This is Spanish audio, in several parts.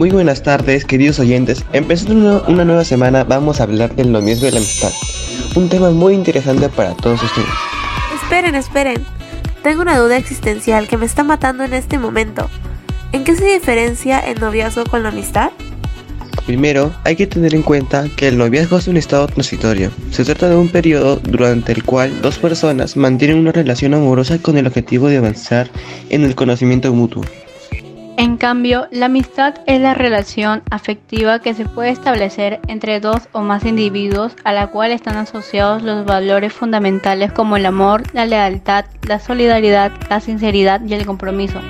Muy buenas tardes, queridos oyentes. Empezando una nueva semana, vamos a hablar del noviazgo de la amistad. Un tema muy interesante para todos ustedes. Esperen, esperen. Tengo una duda existencial que me está matando en este momento. ¿En qué se diferencia el noviazgo con la amistad? Primero, hay que tener en cuenta que el noviazgo es un estado transitorio. Se trata de un periodo durante el cual dos personas mantienen una relación amorosa con el objetivo de avanzar en el conocimiento mutuo. En cambio, la amistad es la relación afectiva que se puede establecer entre dos o más individuos a la cual están asociados los valores fundamentales como el amor, la lealtad, la solidaridad, la sinceridad y el compromiso,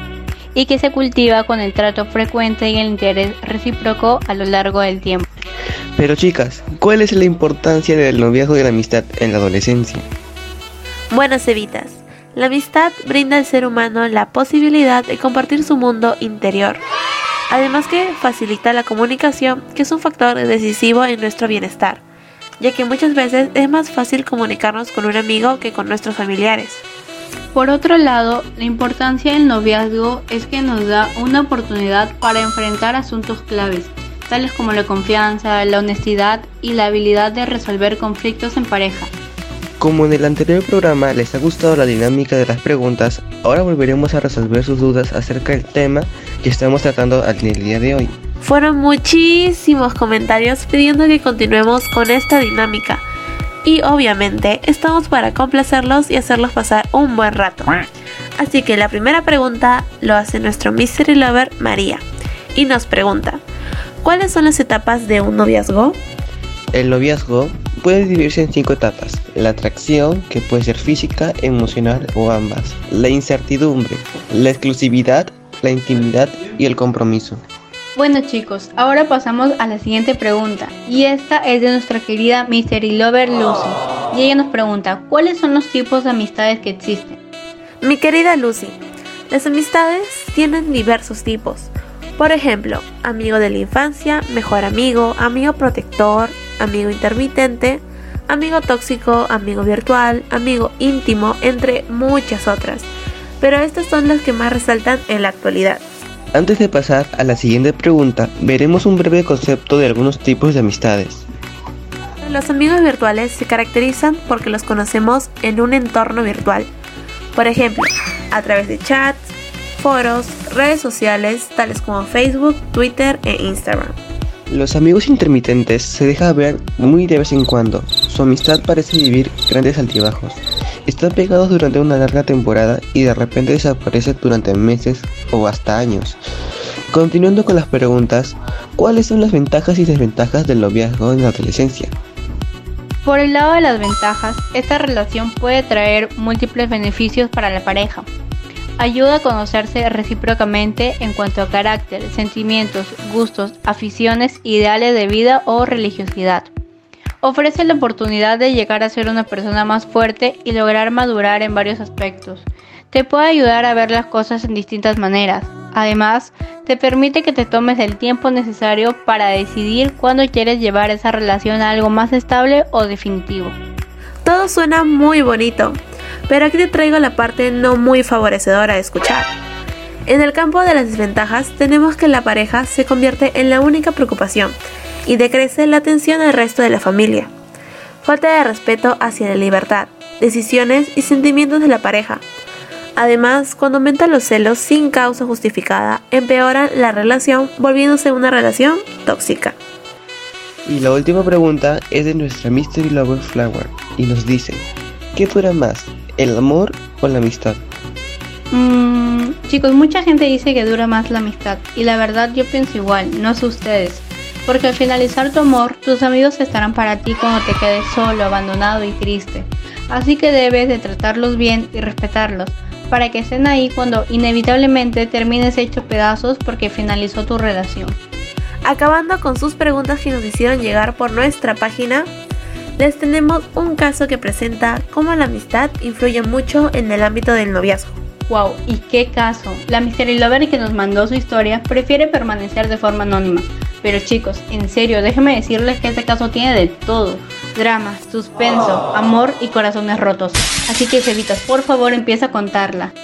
y que se cultiva con el trato frecuente y el interés recíproco a lo largo del tiempo. Pero chicas, ¿cuál es la importancia del noviazgo y la amistad en la adolescencia? Bueno, Cevitas, la amistad brinda al ser humano la posibilidad de compartir su mundo interior, además que facilita la comunicación, que es un factor decisivo en nuestro bienestar, ya que muchas veces es más fácil comunicarnos con un amigo que con nuestros familiares. Por otro lado, la importancia del noviazgo es que nos da una oportunidad para enfrentar asuntos claves, tales como la confianza, la honestidad y la habilidad de resolver conflictos en pareja. Como en el anterior programa les ha gustado la dinámica de las preguntas, ahora volveremos a resolver sus dudas acerca del tema que estamos tratando el día de hoy. Fueron muchísimos comentarios pidiendo que continuemos con esta dinámica. Y obviamente estamos para complacerlos y hacerlos pasar un buen rato. Así que la primera pregunta lo hace nuestro Mystery Lover María. Y nos pregunta, ¿cuáles son las etapas de un noviazgo? El noviazgo puede dividirse en cinco etapas. La atracción, que puede ser física, emocional o ambas. La incertidumbre, la exclusividad, la intimidad y el compromiso. Bueno chicos, ahora pasamos a la siguiente pregunta. Y esta es de nuestra querida Mystery Lover Lucy. Y ella nos pregunta, ¿cuáles son los tipos de amistades que existen? Mi querida Lucy, las amistades tienen diversos tipos. Por ejemplo, amigo de la infancia, mejor amigo, amigo protector, amigo intermitente, amigo tóxico, amigo virtual, amigo íntimo, entre muchas otras. Pero estas son las que más resaltan en la actualidad. Antes de pasar a la siguiente pregunta, veremos un breve concepto de algunos tipos de amistades. Los amigos virtuales se caracterizan porque los conocemos en un entorno virtual. Por ejemplo, a través de chats, foros, redes sociales tales como Facebook, Twitter e Instagram. Los amigos intermitentes se deja ver muy de vez en cuando. Su amistad parece vivir grandes altibajos. Están pegados durante una larga temporada y de repente desaparecen durante meses o hasta años. Continuando con las preguntas, ¿cuáles son las ventajas y desventajas del noviazgo en la adolescencia? Por el lado de las ventajas, esta relación puede traer múltiples beneficios para la pareja. Ayuda a conocerse recíprocamente en cuanto a carácter, sentimientos, gustos, aficiones, ideales de vida o religiosidad. Ofrece la oportunidad de llegar a ser una persona más fuerte y lograr madurar en varios aspectos. Te puede ayudar a ver las cosas en distintas maneras. Además, te permite que te tomes el tiempo necesario para decidir cuándo quieres llevar esa relación a algo más estable o definitivo. Todo suena muy bonito, pero aquí te traigo la parte no muy favorecedora de escuchar. En el campo de las desventajas tenemos que la pareja se convierte en la única preocupación y decrece la atención al resto de la familia. Falta de respeto hacia la libertad, decisiones y sentimientos de la pareja. Además, cuando aumentan los celos sin causa justificada, empeoran la relación volviéndose una relación tóxica. Y la última pregunta es de nuestra Mystery Lover Flower y nos dice, ¿qué dura más, el amor o la amistad? Mm, chicos, mucha gente dice que dura más la amistad y la verdad yo pienso igual, no sé ustedes. Porque al finalizar tu amor, tus amigos estarán para ti cuando te quedes solo, abandonado y triste. Así que debes de tratarlos bien y respetarlos, para que estén ahí cuando inevitablemente termines hecho pedazos porque finalizó tu relación. Acabando con sus preguntas que nos hicieron llegar por nuestra página, les tenemos un caso que presenta cómo la amistad influye mucho en el ámbito del noviazgo. Wow, y qué caso. La Mystery Lover que nos mandó su historia prefiere permanecer de forma anónima. Pero chicos, en serio, déjenme decirles que este caso tiene de todo. Drama, suspenso, amor y corazones rotos. Así que Cevitas, por favor empieza a contarla.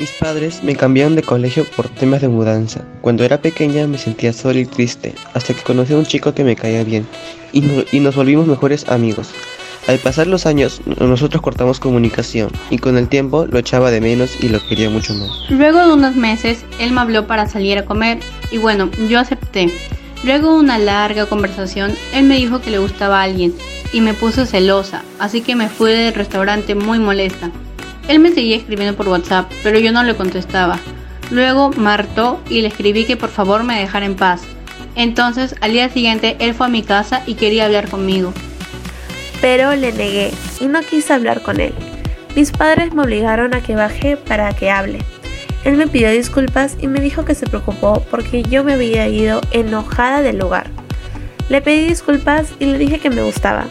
Mis padres me cambiaron de colegio por temas de mudanza. Cuando era pequeña me sentía sola y triste, hasta que conocí a un chico que me caía bien y, no- y nos volvimos mejores amigos. Al pasar los años, nosotros cortamos comunicación y con el tiempo lo echaba de menos y lo quería mucho más. Luego de unos meses, él me habló para salir a comer y bueno, yo acepté. Luego de una larga conversación, él me dijo que le gustaba a alguien y me puso celosa, así que me fui del restaurante muy molesta. Él me seguía escribiendo por WhatsApp, pero yo no le contestaba. Luego me y le escribí que por favor me dejara en paz. Entonces, al día siguiente, él fue a mi casa y quería hablar conmigo. pero le negué y no quise hablar con él. Mis padres me obligaron a que baje para que hable. Él me pidió disculpas y me dijo que se preocupó porque yo me había ido enojada del lugar. Le pedí disculpas y le dije que me gustaba.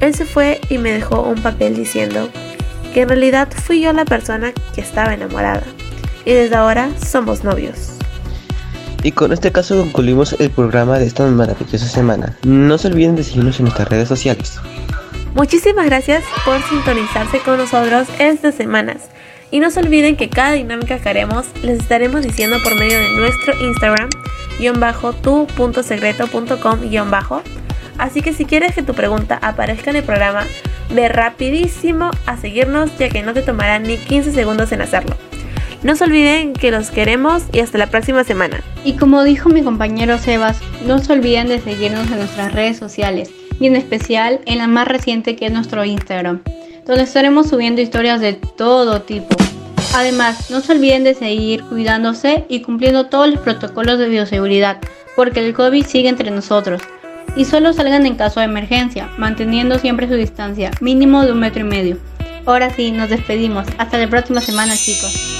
Él se fue y me dejó un papel diciendo que en realidad fui yo la persona que estaba enamorada. Y desde ahora somos novios. Y con este caso concluimos el programa de esta maravillosa semana. No se olviden de seguirnos en nuestras redes sociales. Muchísimas gracias por sintonizarse con nosotros estas semanas. Y no se olviden que cada dinámica que haremos les estaremos diciendo por medio de nuestro Instagram, guion bajo, tu.secreto.com, bajo. Así que si quieres que tu pregunta aparezca en el programa, ve rapidísimo a seguirnos ya que no te tomará ni 15 segundos en hacerlo. No se olviden que los queremos y hasta la próxima semana. Y como dijo mi compañero Sebas, no se olviden de seguirnos en nuestras redes sociales y en especial en la más reciente que es nuestro Instagram, donde estaremos subiendo historias de todo tipo. Además, no se olviden de seguir cuidándose y cumpliendo todos los protocolos de bioseguridad, porque el COVID sigue entre nosotros. Y solo salgan en caso de emergencia, manteniendo siempre su distancia, mínimo de un metro y medio. Ahora sí, nos despedimos. Hasta la próxima semana, chicos.